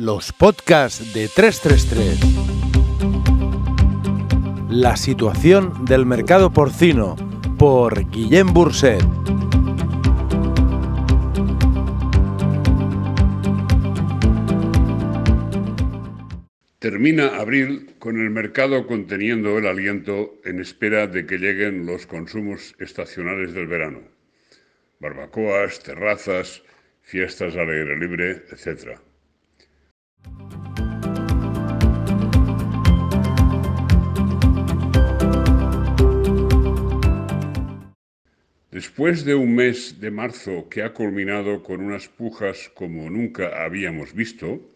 Los podcasts de 333. La situación del mercado porcino por Guillem Burset. Termina abril con el mercado conteniendo el aliento en espera de que lleguen los consumos estacionales del verano. Barbacoas, terrazas, fiestas al aire libre, etc. Después de un mes de marzo que ha culminado con unas pujas como nunca habíamos visto,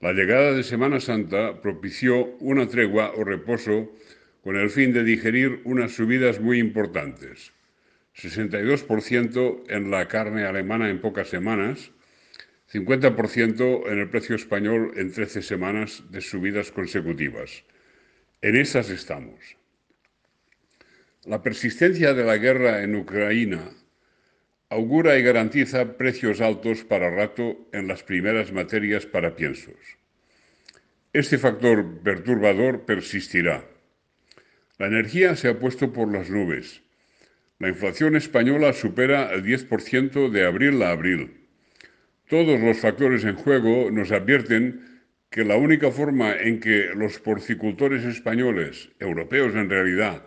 la llegada de Semana Santa propició una tregua o reposo con el fin de digerir unas subidas muy importantes. 62% en la carne alemana en pocas semanas, 50% en el precio español en 13 semanas de subidas consecutivas. En esas estamos. La persistencia de la guerra en Ucrania augura y garantiza precios altos para rato en las primeras materias para piensos. Este factor perturbador persistirá. La energía se ha puesto por las nubes. La inflación española supera el 10% de abril a abril. Todos los factores en juego nos advierten que la única forma en que los porcicultores españoles, europeos en realidad,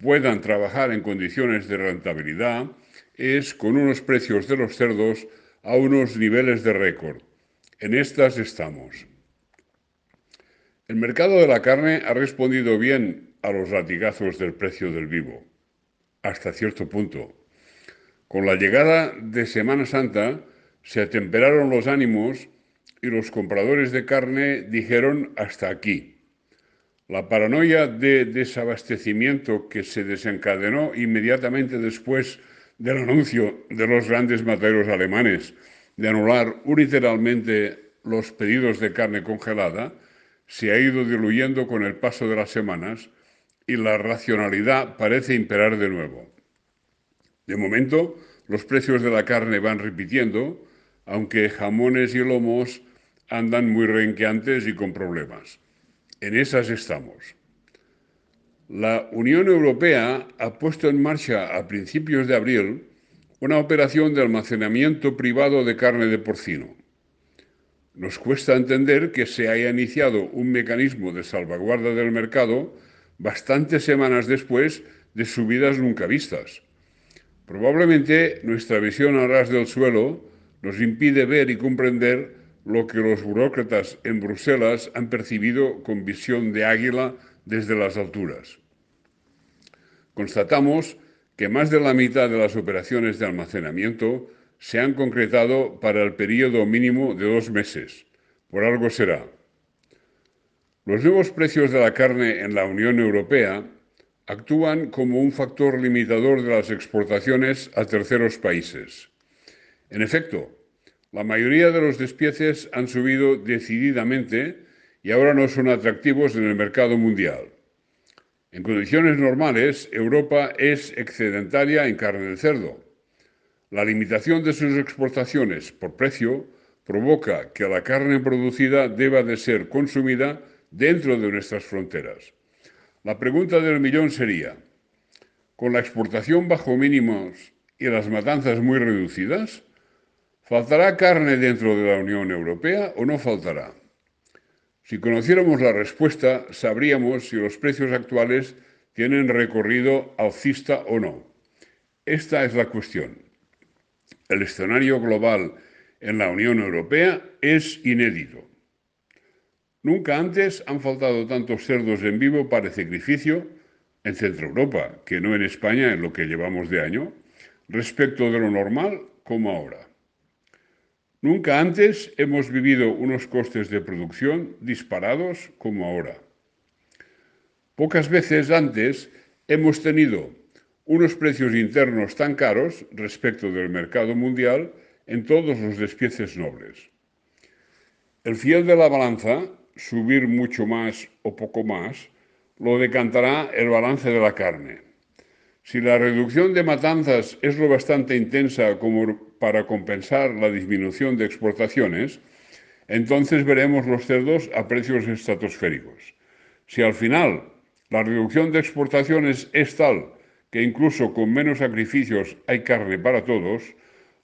puedan trabajar en condiciones de rentabilidad es con unos precios de los cerdos a unos niveles de récord. En estas estamos. El mercado de la carne ha respondido bien a los latigazos del precio del vivo, hasta cierto punto. Con la llegada de Semana Santa se atemperaron los ánimos y los compradores de carne dijeron hasta aquí. La paranoia de desabastecimiento que se desencadenó inmediatamente después del anuncio de los grandes mataderos alemanes de anular unilateralmente los pedidos de carne congelada se ha ido diluyendo con el paso de las semanas y la racionalidad parece imperar de nuevo. De momento, los precios de la carne van repitiendo, aunque jamones y lomos andan muy renqueantes y con problemas. En esas estamos. La Unión Europea ha puesto en marcha a principios de abril una operación de almacenamiento privado de carne de porcino. Nos cuesta entender que se haya iniciado un mecanismo de salvaguarda del mercado bastantes semanas después de subidas nunca vistas. Probablemente nuestra visión a ras del suelo nos impide ver y comprender lo que los burócratas en Bruselas han percibido con visión de águila desde las alturas. Constatamos que más de la mitad de las operaciones de almacenamiento se han concretado para el periodo mínimo de dos meses. Por algo será. Los nuevos precios de la carne en la Unión Europea actúan como un factor limitador de las exportaciones a terceros países. En efecto, la mayoría de los despieces han subido decididamente y ahora no son atractivos en el mercado mundial. En condiciones normales, Europa es excedentaria en carne de cerdo. La limitación de sus exportaciones por precio provoca que la carne producida deba de ser consumida dentro de nuestras fronteras. La pregunta del millón sería, ¿con la exportación bajo mínimos y las matanzas muy reducidas, ¿faltará carne dentro de la Unión Europea o no faltará? Si conociéramos la respuesta, sabríamos si los precios actuales tienen recorrido alcista o no. Esta es la cuestión. El escenario global en la Unión Europea es inédito. Nunca antes han faltado tantos cerdos en vivo para sacrificio en Centro Europa, que no en España en lo que llevamos de año, respecto de lo normal como ahora. Nunca antes hemos vivido unos costes de producción disparados como ahora. Pocas veces antes hemos tenido unos precios internos tan caros respecto del mercado mundial en todos los despieces nobles. El fiel de la balanza, subir mucho más o poco más, lo decantará el balance de la carne. Si la reducción de matanzas es lo bastante intensa como para compensar la disminución de exportaciones, entonces veremos los cerdos a precios estratosféricos. Si al final la reducción de exportaciones es tal que incluso con menos sacrificios hay carne para todos,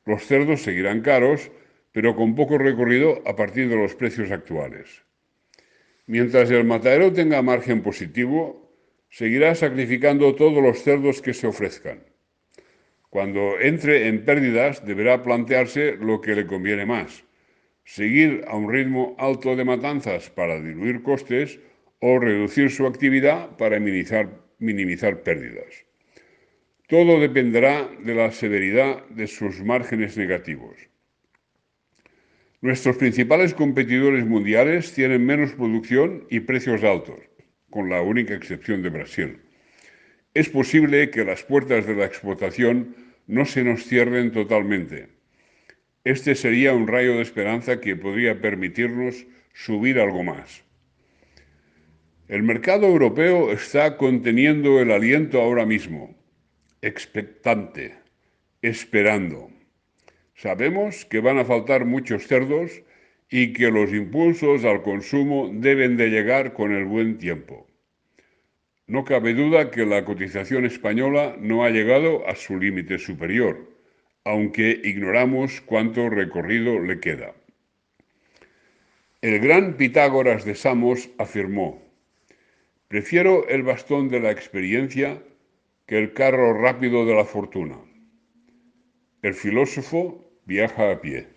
los cerdos seguirán caros, pero con poco recorrido a partir de los precios actuales. Mientras el matadero tenga margen positivo, seguirá sacrificando todos los cerdos que se ofrezcan. Cuando entre en pérdidas, deberá plantearse lo que le conviene más, seguir a un ritmo alto de matanzas para diluir costes o reducir su actividad para minimizar, pérdidas. Todo dependerá de la severidad de sus márgenes negativos. Nuestros principales competidores mundiales tienen menos producción y precios altos, con la única excepción de Brasil. Es posible que las puertas de la exportación no se nos cierren totalmente este sería un rayo de esperanza que podría permitirnos subir algo más. El mercado europeo está conteniendo el aliento ahora mismo, expectante, esperando. Sabemos que van a faltar muchos cerdos y que los impulsos al consumo deben de llegar con el buen tiempo. No cabe duda que la cotización española no ha llegado a su límite superior aunque ignoramos cuánto recorrido le queda. El gran Pitágoras de Samos afirmó, prefiero el bastón de la experiencia que el carro rápido de la fortuna. El filósofo viaja a pie.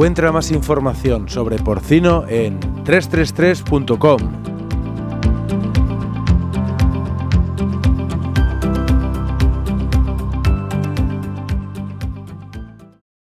Encuentra más información sobre porcino en 333.com